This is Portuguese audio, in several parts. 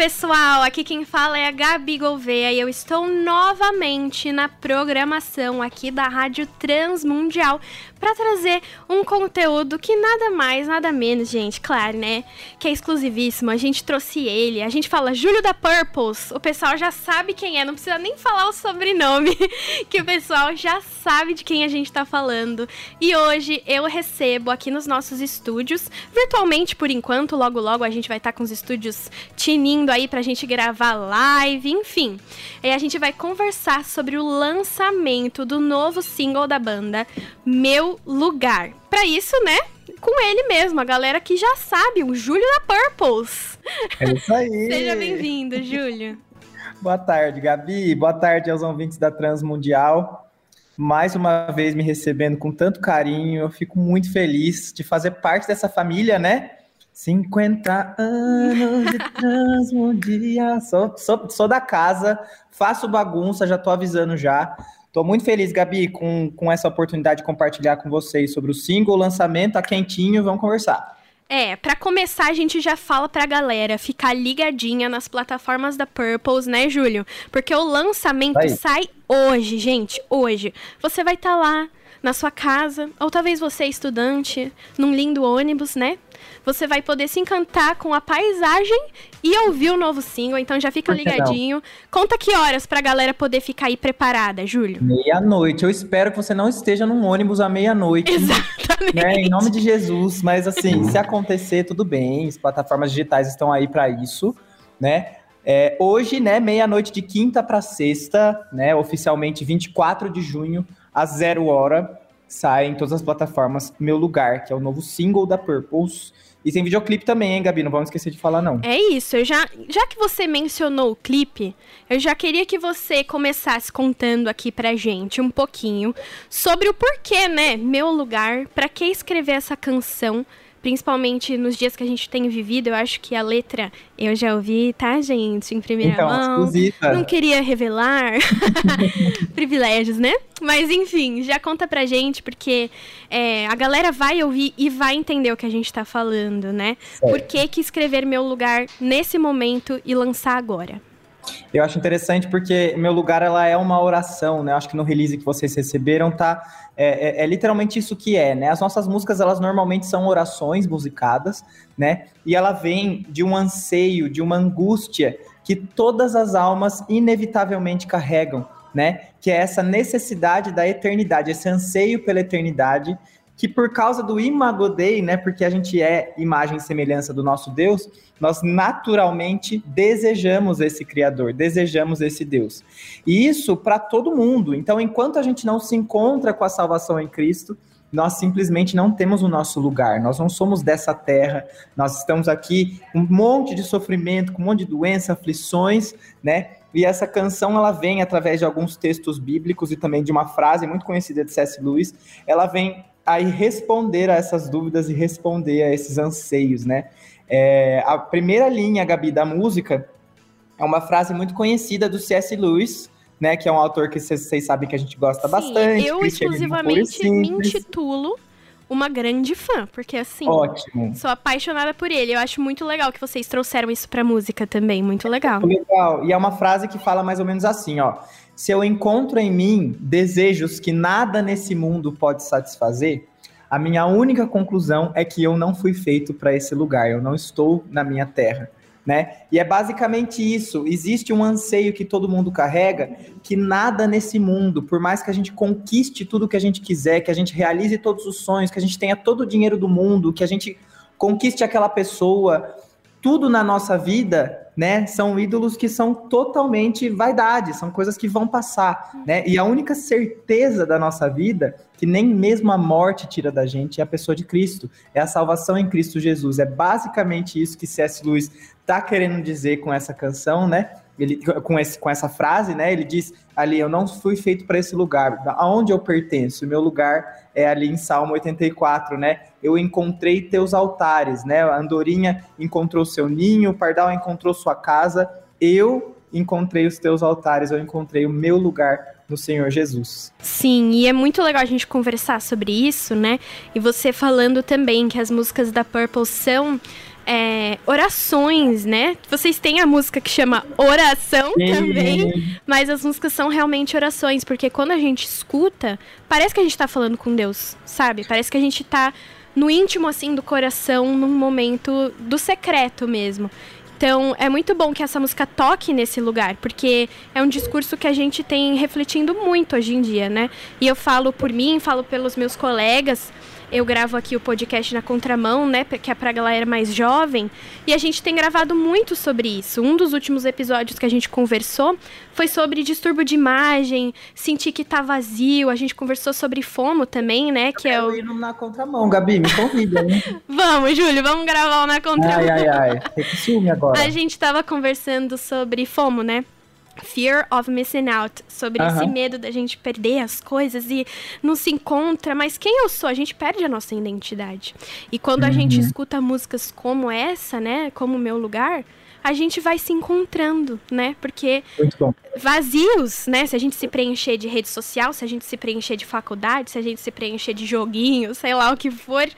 pessoal, aqui quem fala é a Gabi Gouveia e eu estou novamente na programação aqui da Rádio Transmundial para trazer um conteúdo que nada mais, nada menos, gente, claro, né? Que é exclusivíssimo. A gente trouxe ele, a gente fala Júlio da Purples. O pessoal já sabe quem é, não precisa nem falar o sobrenome, que o pessoal já sabe de quem a gente tá falando. E hoje eu recebo aqui nos nossos estúdios, virtualmente por enquanto, logo logo a gente vai estar tá com os estúdios tinindo aí pra gente gravar live, enfim. E a gente vai conversar sobre o lançamento do novo single da banda, Meu lugar. Para isso, né? Com ele mesmo, a galera que já sabe, o Júlio da Purples. É isso aí. Seja bem-vindo, Júlio. Boa tarde, Gabi. Boa tarde aos ouvintes da Transmundial. Mais uma vez me recebendo com tanto carinho. Eu fico muito feliz de fazer parte dessa família, né? 50 anos de Transmundial. Sou, sou, sou da casa, faço bagunça, já tô avisando já. Estou muito feliz, Gabi, com, com essa oportunidade de compartilhar com vocês sobre o single, o lançamento, tá quentinho, vamos conversar. É, para começar, a gente já fala pra galera ficar ligadinha nas plataformas da Purples, né, Júlio? Porque o lançamento sai hoje, gente, hoje. Você vai estar tá lá na sua casa, ou talvez você é estudante, num lindo ônibus, né? Você vai poder se encantar com a paisagem e ouvir o novo single, então já fica ligadinho. Não? Conta que horas pra galera poder ficar aí preparada, Júlio? Meia-noite. Eu espero que você não esteja num ônibus à meia-noite. Exatamente. Né? Em nome de Jesus. Mas assim, se acontecer, tudo bem. As plataformas digitais estão aí para isso, né? É, hoje, né, meia-noite de quinta para sexta, né, oficialmente 24 de junho, às zero hora, sai em todas as plataformas Meu Lugar, que é o novo single da Purples. E tem videoclipe também, hein, Gabi? Não vamos esquecer de falar, não. É isso. Eu já, já que você mencionou o clipe, eu já queria que você começasse contando aqui pra gente um pouquinho sobre o porquê, né? Meu lugar, para que escrever essa canção principalmente nos dias que a gente tem vivido, eu acho que a letra eu já ouvi, tá, gente, em primeira então, mão. Exclusiva. Não queria revelar privilégios, né? Mas enfim, já conta pra gente, porque é, a galera vai ouvir e vai entender o que a gente tá falando, né? Certo. Por que, que escrever meu lugar nesse momento e lançar agora? Eu acho interessante porque meu lugar ela é uma oração, né? Eu acho que no release que vocês receberam tá é, é, é, literalmente isso que é, né? As nossas músicas elas normalmente são orações musicadas, né? E ela vem de um anseio, de uma angústia que todas as almas inevitavelmente carregam, né? Que é essa necessidade da eternidade, esse anseio pela eternidade que por causa do Imago Dei, né, porque a gente é imagem e semelhança do nosso Deus, nós naturalmente desejamos esse Criador, desejamos esse Deus. E isso para todo mundo. Então, enquanto a gente não se encontra com a salvação em Cristo, nós simplesmente não temos o nosso lugar, nós não somos dessa terra, nós estamos aqui com um monte de sofrimento, com um monte de doença, aflições, né? E essa canção ela vem através de alguns textos bíblicos e também de uma frase muito conhecida de C.S. Lewis. Ela vem aí responder a essas dúvidas e responder a esses anseios, né? É, a primeira linha, Gabi, da música é uma frase muito conhecida do C.S. Lewis, né? Que é um autor que vocês sabem que a gente gosta Sim, bastante. Eu exclusivamente me intitulo uma grande fã, porque assim, Ótimo. sou apaixonada por ele. Eu acho muito legal que vocês trouxeram isso pra música também, muito legal. Muito legal. E é uma frase que fala mais ou menos assim, ó: se eu encontro em mim desejos que nada nesse mundo pode satisfazer, a minha única conclusão é que eu não fui feito para esse lugar, eu não estou na minha terra. Né? E é basicamente isso. Existe um anseio que todo mundo carrega, que nada nesse mundo, por mais que a gente conquiste tudo que a gente quiser, que a gente realize todos os sonhos, que a gente tenha todo o dinheiro do mundo, que a gente conquiste aquela pessoa, tudo na nossa vida, né, são ídolos que são totalmente vaidade, são coisas que vão passar, né? E a única certeza da nossa vida, que nem mesmo a morte tira da gente, é a pessoa de Cristo, é a salvação em Cristo Jesus. É basicamente isso que C.S. Lewis está querendo dizer com essa canção, né? Ele, com, esse, com essa frase, né? Ele diz ali: Eu não fui feito para esse lugar. Aonde eu pertenço? O meu lugar é ali em Salmo 84, né? Eu encontrei teus altares, né? A andorinha encontrou seu ninho, o pardal encontrou sua casa. Eu encontrei os teus altares, eu encontrei o meu lugar no Senhor Jesus. Sim, e é muito legal a gente conversar sobre isso, né? E você falando também que as músicas da Purple são é, orações, né? Vocês têm a música que chama Oração Sim. também, mas as músicas são realmente orações, porque quando a gente escuta, parece que a gente tá falando com Deus, sabe? Parece que a gente tá no íntimo, assim, do coração, num momento do secreto mesmo. Então, é muito bom que essa música toque nesse lugar, porque é um discurso que a gente tem refletindo muito hoje em dia, né? E eu falo por mim, falo pelos meus colegas, eu gravo aqui o podcast na contramão, né, que é pra galera mais jovem, e a gente tem gravado muito sobre isso. Um dos últimos episódios que a gente conversou foi sobre distúrbio de imagem, sentir que tá vazio, a gente conversou sobre FOMO também, né, que é o ir na contramão, Gabi, me convida, né? vamos, Júlio, vamos gravar na contramão. Ai, ai, ai, tem que agora. A gente tava conversando sobre FOMO, né? Fear of missing out, sobre esse medo da gente perder as coisas e não se encontra, mas quem eu sou? A gente perde a nossa identidade. E quando a uhum. gente escuta músicas como essa, né, como Meu Lugar, a gente vai se encontrando, né? Porque vazios, né? Se a gente se preencher de rede social, se a gente se preencher de faculdade, se a gente se preencher de joguinho, sei lá o que for,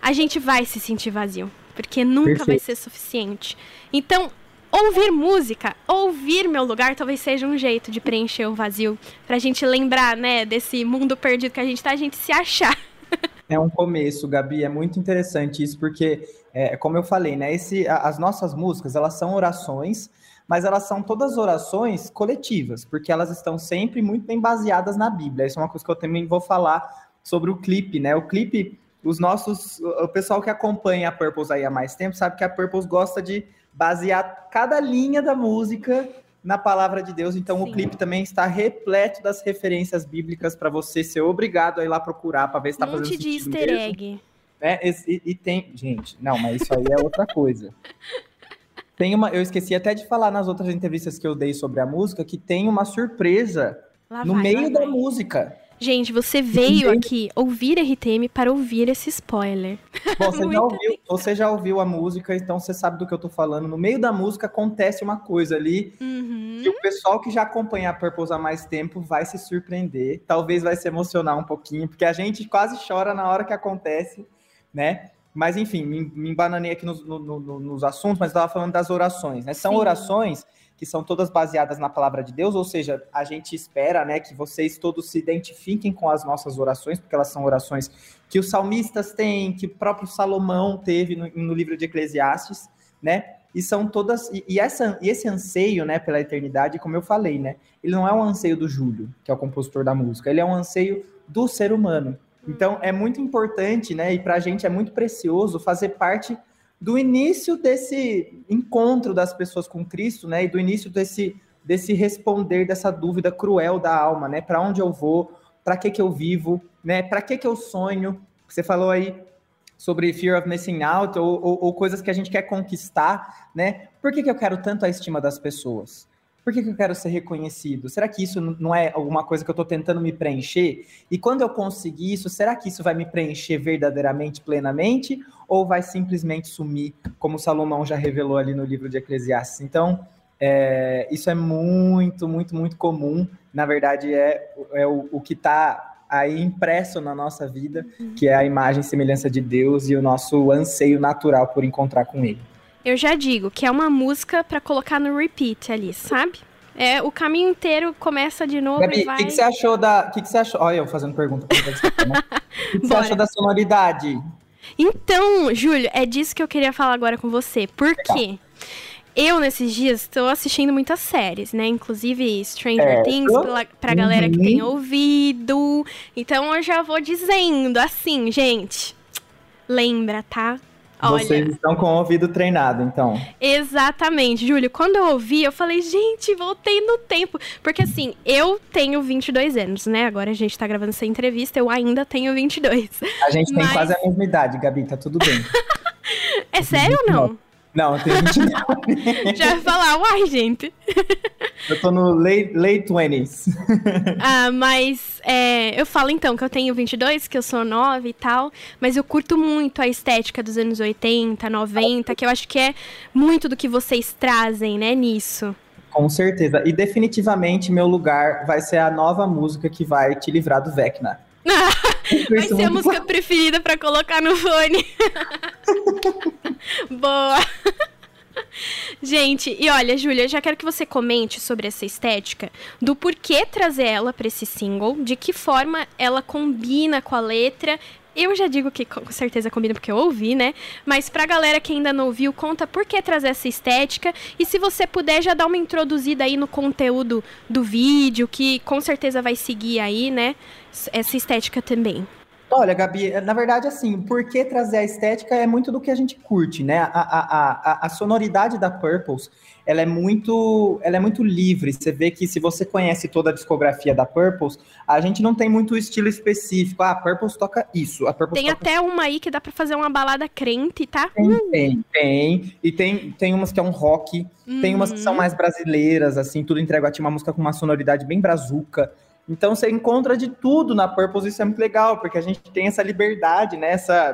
a gente vai se sentir vazio. Porque nunca Perfeito. vai ser suficiente. Então, ouvir música, ouvir meu lugar, talvez seja um jeito de preencher o vazio, pra gente lembrar, né, desse mundo perdido que a gente tá, a gente se achar. É um começo, Gabi, é muito interessante isso, porque, é, como eu falei, né, esse, as nossas músicas, elas são orações, mas elas são todas orações coletivas, porque elas estão sempre muito bem baseadas na Bíblia. Isso é uma coisa que eu também vou falar sobre o clipe, né? O clipe, os nossos, o pessoal que acompanha a Purpose aí há mais tempo sabe que a Purpose gosta de basear cada linha da música na palavra de Deus. Então, Sim. o clipe também está repleto das referências bíblicas para você ser obrigado a ir lá procurar para ver se está fazendo sentido. de easter mesmo. egg. É, e, e, tem. Gente, não, mas isso aí é outra coisa. Tem uma. Eu esqueci até de falar nas outras entrevistas que eu dei sobre a música que tem uma surpresa lá no vai, meio da vai. música. Gente, você veio aqui ouvir RTM para ouvir esse spoiler. Bom, você, já ouviu, você já ouviu a música, então você sabe do que eu tô falando. No meio da música acontece uma coisa ali uhum. que o pessoal que já acompanha a Purpose há mais tempo vai se surpreender. Talvez vai se emocionar um pouquinho, porque a gente quase chora na hora que acontece, né? Mas enfim, me, me embananei aqui nos, no, no, nos assuntos, mas estava falando das orações, né? São Sim. orações que são todas baseadas na palavra de Deus, ou seja, a gente espera, né, que vocês todos se identifiquem com as nossas orações, porque elas são orações que os salmistas têm, que o próprio Salomão teve no, no livro de Eclesiastes, né? E são todas e, e, essa, e esse anseio, né, pela eternidade, como eu falei, né? Ele não é um anseio do Júlio, que é o compositor da música, ele é um anseio do ser humano. Então é muito importante, né? E para a gente é muito precioso fazer parte do início desse encontro das pessoas com Cristo, né? E do início desse, desse responder dessa dúvida cruel da alma, né? Para onde eu vou? Para que que eu vivo? Né? Para que que eu sonho? Você falou aí sobre fear of missing out ou, ou, ou, coisas que a gente quer conquistar, né? Por que, que eu quero tanto a estima das pessoas? Por que, que eu quero ser reconhecido? Será que isso não é alguma coisa que eu estou tentando me preencher? E quando eu conseguir isso, será que isso vai me preencher verdadeiramente, plenamente? Ou vai simplesmente sumir, como Salomão já revelou ali no livro de Eclesiastes? Então, é, isso é muito, muito, muito comum. Na verdade, é, é o, o que está aí impresso na nossa vida, que é a imagem e semelhança de Deus e o nosso anseio natural por encontrar com Ele eu já digo que é uma música para colocar no repeat ali, sabe? É, o caminho inteiro começa de novo Gabi, e vai... o que, que, você achou da... O que, que você achou... Olha eu fazendo pergunta. Né? O que, que você achou da sonoridade? Então, Júlio, é disso que eu queria falar agora com você. Por quê? Eu, nesses dias, estou assistindo muitas séries, né? Inclusive Stranger é. Things, pra, pra uhum. galera que tem ouvido. Então, eu já vou dizendo assim, gente. Lembra, tá? Olha, Vocês estão com o ouvido treinado, então. Exatamente, Júlio. Quando eu ouvi, eu falei, gente, voltei no tempo. Porque assim, eu tenho 22 anos, né? Agora a gente tá gravando essa entrevista, eu ainda tenho 22. A gente Mas... tem quase a mesma idade, Gabi, tá tudo bem. é sério ou não? Não, tenho 29. Já vai falar, uai, gente. Eu tô no late, late 20s. ah, mas é, eu falo então que eu tenho 22, que eu sou nova e tal, mas eu curto muito a estética dos anos 80, 90, que eu acho que é muito do que vocês trazem, né, nisso. Com certeza. E definitivamente meu lugar vai ser a nova música que vai te livrar do Vecna. vai ser a música preferida para colocar no fone. Boa! Gente, e olha, Júlia, já quero que você comente sobre essa estética, do porquê trazer ela para esse single, de que forma ela combina com a letra. Eu já digo que com certeza combina porque eu ouvi, né? Mas pra galera que ainda não ouviu, conta por que trazer essa estética. E se você puder, já dar uma introduzida aí no conteúdo do vídeo, que com certeza vai seguir aí, né? Essa estética também. Olha, Gabi, na verdade, assim, por que trazer a estética é muito do que a gente curte, né? A, a, a, a sonoridade da Purples, ela é muito, ela é muito livre. Você vê que se você conhece toda a discografia da Purples, a gente não tem muito estilo específico. Ah, a Purples toca isso. A Purples tem até uma aí que dá para fazer uma balada crente, tá? Tem, hum. tem, tem. E tem, tem umas que é um rock, tem umas que são uhum. mais brasileiras, assim, tudo entrega a ti uma música com uma sonoridade bem brazuca. Então você encontra de tudo na Purpose, isso é muito legal, porque a gente tem essa liberdade, né? Essa,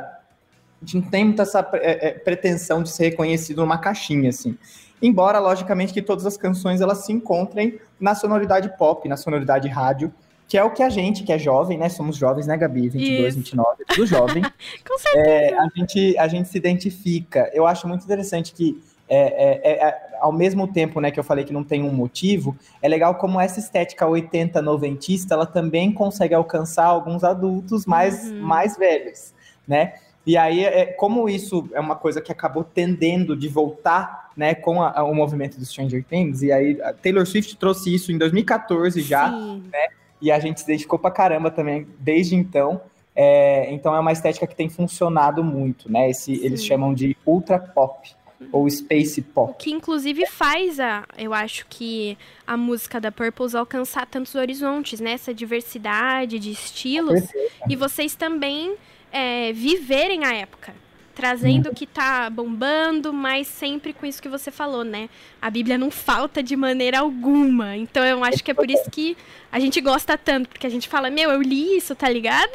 a gente não tem muita essa é, é, pretensão de ser reconhecido numa caixinha, assim. Embora, logicamente, que todas as canções elas se encontrem na sonoridade pop, na sonoridade rádio, que é o que a gente, que é jovem, né? Somos jovens, né, Gabi? 22, Isso. 29, tudo jovem. Com certeza. É, a, gente, a gente se identifica. Eu acho muito interessante que é, é, é, é, ao mesmo tempo né, que eu falei que não tem um motivo, é legal como essa estética 80 noventista ela também consegue alcançar alguns adultos mais, uhum. mais velhos, né? E aí, é, como isso é uma coisa que acabou tendendo de voltar né, com a, a, o movimento do Stranger Things, e aí a Taylor Swift trouxe isso em 2014 já, Sim. né? E a gente se dedicou pra caramba também desde então. É, então é uma estética que tem funcionado muito, né? Esse, eles chamam de ultra pop ou space pop. Que inclusive faz a, eu acho que a música da Purples alcançar tantos horizontes, né? Essa diversidade de estilos. E vocês também é, viverem a época trazendo o que tá bombando, mas sempre com isso que você falou, né? A Bíblia não falta de maneira alguma. Então eu acho que é por isso que a gente gosta tanto, porque a gente fala, meu, eu li isso, tá ligado?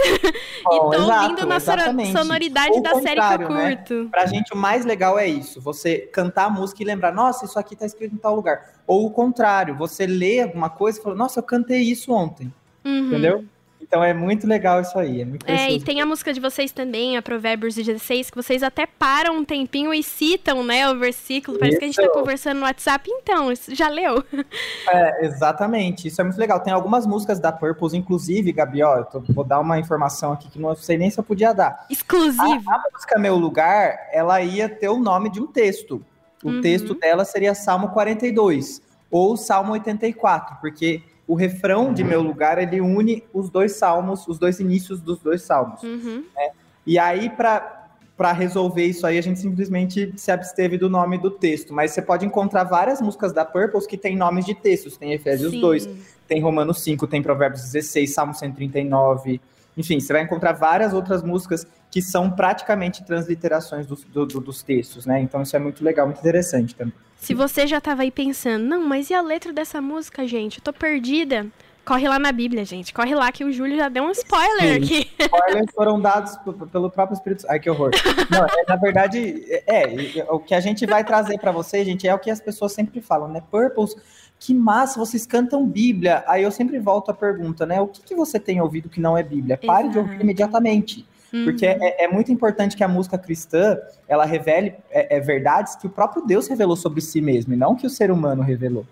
Bom, e tô exato, ouvindo na sonoridade da série que eu né? curto. Né? Pra gente o mais legal é isso, você cantar a música e lembrar, nossa, isso aqui tá escrito em tal lugar. Ou o contrário, você lê alguma coisa e fala, nossa, eu cantei isso ontem. Uhum. Entendeu? Então é muito legal isso aí. É, muito é, e tem a música de vocês também, a Provérbios 16, que vocês até param um tempinho e citam, né, o versículo. Parece isso. que a gente tá conversando no WhatsApp. Então, já leu? É, exatamente. Isso é muito legal. Tem algumas músicas da Purpose, inclusive, Gabi, ó, tô, vou dar uma informação aqui que não sei nem se eu podia dar. Exclusivo. A, a música Meu Lugar, ela ia ter o nome de um texto. O uhum. texto dela seria Salmo 42 ou Salmo 84, porque o refrão de meu lugar ele une os dois salmos, os dois inícios dos dois salmos. Uhum. Né? E aí, para resolver isso aí, a gente simplesmente se absteve do nome do texto. Mas você pode encontrar várias músicas da Purples que tem nomes de textos. Tem Efésios Sim. 2, tem Romanos 5, tem Provérbios 16, Salmo 139. Enfim, você vai encontrar várias outras músicas que são praticamente transliterações do, do, dos textos, né? Então isso é muito legal, muito interessante também. Se você já estava aí pensando, não, mas e a letra dessa música, gente? Eu tô perdida. Corre lá na Bíblia, gente. Corre lá que o Júlio já deu um spoiler Sim, aqui. Spoilers foram dados pelo próprio Espírito Ai, que horror. Não, é, na verdade, é, é, o que a gente vai trazer para vocês, gente, é o que as pessoas sempre falam, né? Purples, que massa, vocês cantam Bíblia. Aí eu sempre volto a pergunta, né? O que, que você tem ouvido que não é Bíblia? Pare Exato. de ouvir imediatamente. Porque uhum. é, é, muito importante que a música cristã ela revele é, é, verdades que o próprio Deus revelou sobre si mesmo, e não que o ser humano revelou.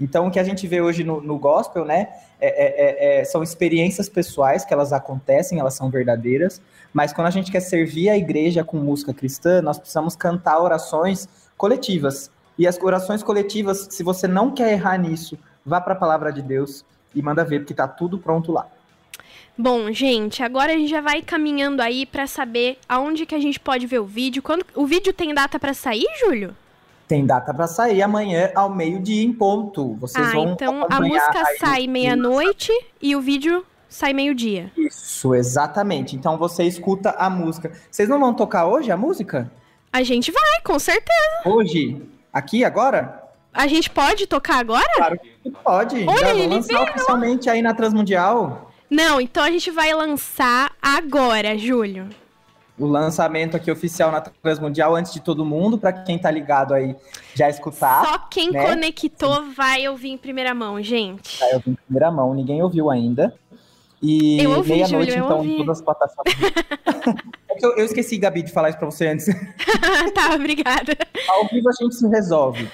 Então, o que a gente vê hoje no, no gospel, né, é, é, é, são experiências pessoais que elas acontecem, elas são verdadeiras, mas quando a gente quer servir a igreja com música cristã, nós precisamos cantar orações coletivas. E as orações coletivas, se você não quer errar nisso, vá para a palavra de Deus e manda ver, porque está tudo pronto lá. Bom, gente, agora a gente já vai caminhando aí para saber aonde que a gente pode ver o vídeo. Quando o vídeo tem data para sair, Júlio? Tem data para sair amanhã ao meio-dia em ponto. Vocês ah, vão então a música sai meia-noite e o vídeo sai meio-dia. Isso, exatamente. Então você escuta a música. Vocês não vão tocar hoje a música? A gente vai, com certeza. Hoje? Aqui, agora? A gente pode tocar agora? Claro que pode. Olha, Já vou lançar oficialmente aí na Transmundial. Não, então a gente vai lançar agora, Júlio. O lançamento aqui oficial na Transmundial antes de todo mundo, para quem tá ligado aí já escutar. Só quem né? conectou vai ouvir em primeira mão, gente. Vai ouvir em primeira mão, ninguém ouviu ainda. E meia-noite, então, ouvi. em todas as plataformas. é eu, eu esqueci, Gabi, de falar isso pra você antes. tá, obrigada. Ao vivo a gente se resolve.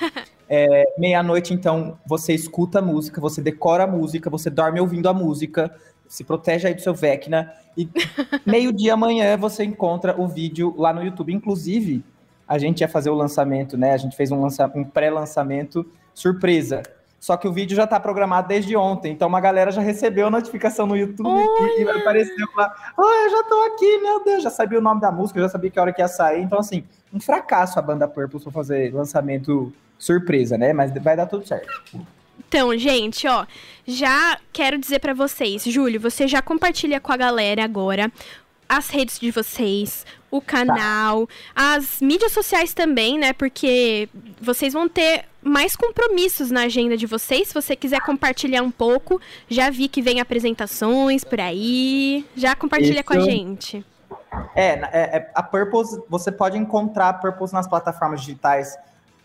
É, Meia-noite, então, você escuta a música, você decora a música, você dorme ouvindo a música, se protege aí do seu Vecna. E meio-dia amanhã você encontra o vídeo lá no YouTube. Inclusive, a gente ia fazer o lançamento, né? A gente fez um, lança um pré-lançamento surpresa. Só que o vídeo já está programado desde ontem, então uma galera já recebeu a notificação no YouTube Olha. e apareceu lá. Oh, eu já tô aqui, meu Deus, já sabia o nome da música, já sabia que hora que ia sair. Então, assim, um fracasso a banda Purple for fazer lançamento surpresa, né? Mas vai dar tudo certo. Então, gente, ó, já quero dizer para vocês, Júlio, você já compartilha com a galera agora as redes de vocês, o canal, tá. as mídias sociais também, né? Porque vocês vão ter mais compromissos na agenda de vocês. Se você quiser compartilhar um pouco, já vi que vem apresentações por aí. Já compartilha Isso. com a gente. É, é, é, a Purpose, você pode encontrar a Purpose nas plataformas digitais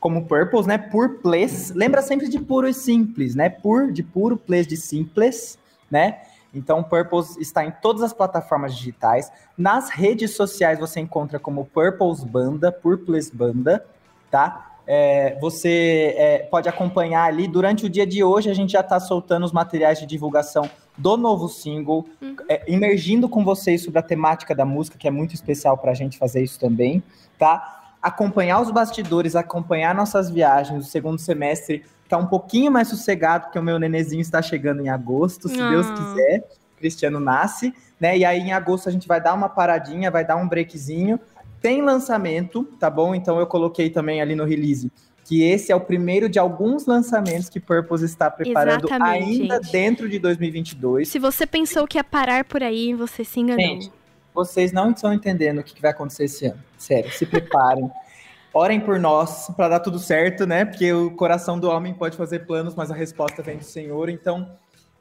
como Purpose, né? Por Place. Lembra sempre de puro e simples, né? Pur de puro, Place de simples, né? Então, Purpose está em todas as plataformas digitais. Nas redes sociais você encontra como Purpose Banda, Purples Banda, tá? É, você é, pode acompanhar ali. Durante o dia de hoje, a gente já está soltando os materiais de divulgação do novo single, uhum. é, emergindo com vocês sobre a temática da música, que é muito especial para a gente fazer isso também, tá? Acompanhar os bastidores, acompanhar nossas viagens. O segundo semestre tá um pouquinho mais sossegado, porque o meu nenezinho está chegando em agosto, se Deus ah. quiser. Cristiano nasce, né? E aí em agosto a gente vai dar uma paradinha, vai dar um breakzinho. Tem lançamento, tá bom? Então eu coloquei também ali no release que esse é o primeiro de alguns lançamentos que Purpose está preparando Exatamente, ainda gente. dentro de 2022. Se você pensou que ia parar por aí, você se enganou. Gente, vocês não estão entendendo o que vai acontecer esse ano. Sério, se preparem. Orem por nós para dar tudo certo, né? Porque o coração do homem pode fazer planos, mas a resposta vem do Senhor. Então,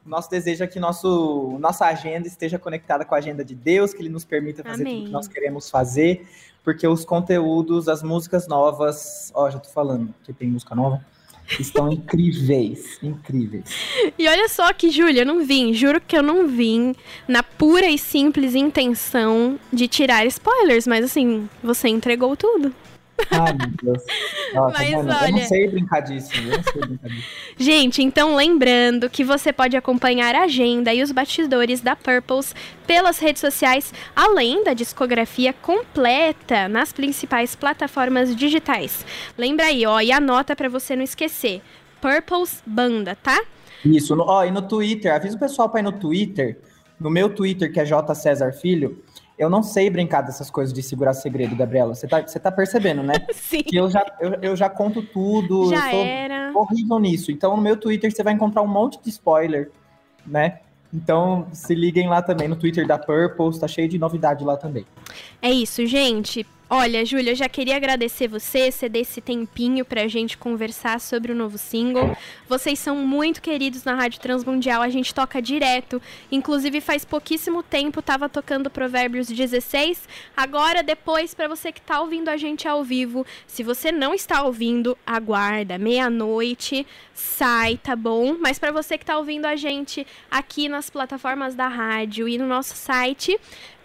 nosso desejo é que nosso, nossa agenda esteja conectada com a agenda de Deus, que Ele nos permita fazer Amém. tudo que nós queremos fazer, porque os conteúdos, as músicas novas, ó, já tô falando que tem música nova, estão incríveis, incríveis. E olha só que, Júlia, eu não vim, juro que eu não vim na pura e simples intenção de tirar spoilers, mas assim, você entregou tudo. Ai, meu Deus. Nossa, Mas mano, olha... Eu não sei brincar disso, eu não sei brincar disso. Gente, então lembrando que você pode acompanhar a agenda e os bastidores da Purples pelas redes sociais, além da discografia completa nas principais plataformas digitais. Lembra aí, ó, e anota para você não esquecer. Purples Banda, tá? Isso, no, ó, e no Twitter, avisa o pessoal para ir no Twitter, no meu Twitter, que é J César Filho, eu não sei brincar dessas coisas de segurar segredo, Gabriela. Você tá, você tá percebendo, né? Sim. Que eu já, eu, eu já conto tudo. Já eu sou era. horrível nisso. Então, no meu Twitter, você vai encontrar um monte de spoiler, né? Então, se liguem lá também no Twitter da Purple, tá cheio de novidade lá também. É isso, gente. Olha, Júlia, eu já queria agradecer você, ceder esse tempinho pra gente conversar sobre o novo single. Vocês são muito queridos na Rádio Transmundial, a gente toca direto. Inclusive, faz pouquíssimo tempo tava tocando Provérbios 16. Agora, depois, para você que tá ouvindo a gente ao vivo, se você não está ouvindo, aguarda. Meia-noite, sai, tá bom? Mas para você que tá ouvindo a gente aqui nas plataformas da rádio e no nosso site,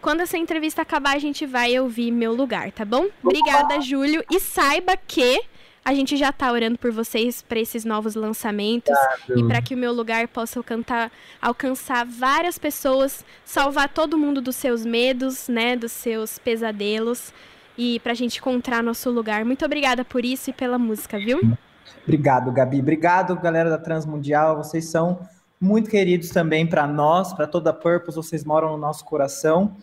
quando essa entrevista acabar, a gente vai ouvir meu lugar, tá bom? Obrigada, Júlio. E saiba que a gente já tá orando por vocês para esses novos lançamentos Obrigado. e para que o meu lugar possa alcançar, alcançar várias pessoas, salvar todo mundo dos seus medos, né, dos seus pesadelos e pra gente encontrar nosso lugar. Muito obrigada por isso e pela música, viu? Obrigado, Gabi. Obrigado, galera da Transmundial. Vocês são muito queridos também para nós, para toda a Purpose. Vocês moram no nosso coração.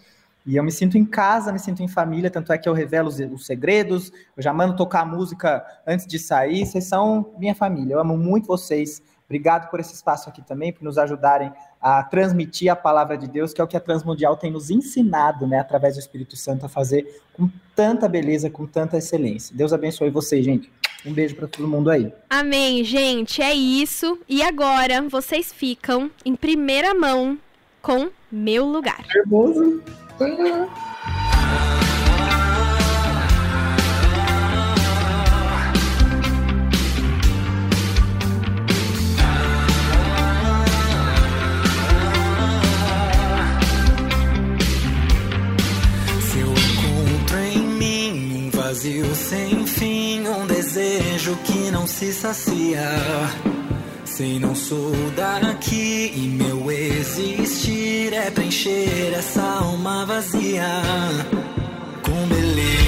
E eu me sinto em casa, me sinto em família, tanto é que eu revelo os, os, segredos, eu já mando tocar música antes de sair. Vocês são minha família, eu amo muito vocês. Obrigado por esse espaço aqui também, por nos ajudarem a transmitir a palavra de Deus, que é o que a Transmundial tem nos ensinado, né, através do Espírito Santo, a fazer com tanta beleza, com tanta excelência. Deus abençoe vocês, gente. Um beijo para todo mundo aí. Amém, gente. É isso. E agora vocês ficam em primeira mão com Meu Lugar. Nervoso. Se eu encontro em mim um vazio sem fim, um desejo que não se sacia. Sei não sou daqui e meu existir é preencher essa alma vazia com belezas,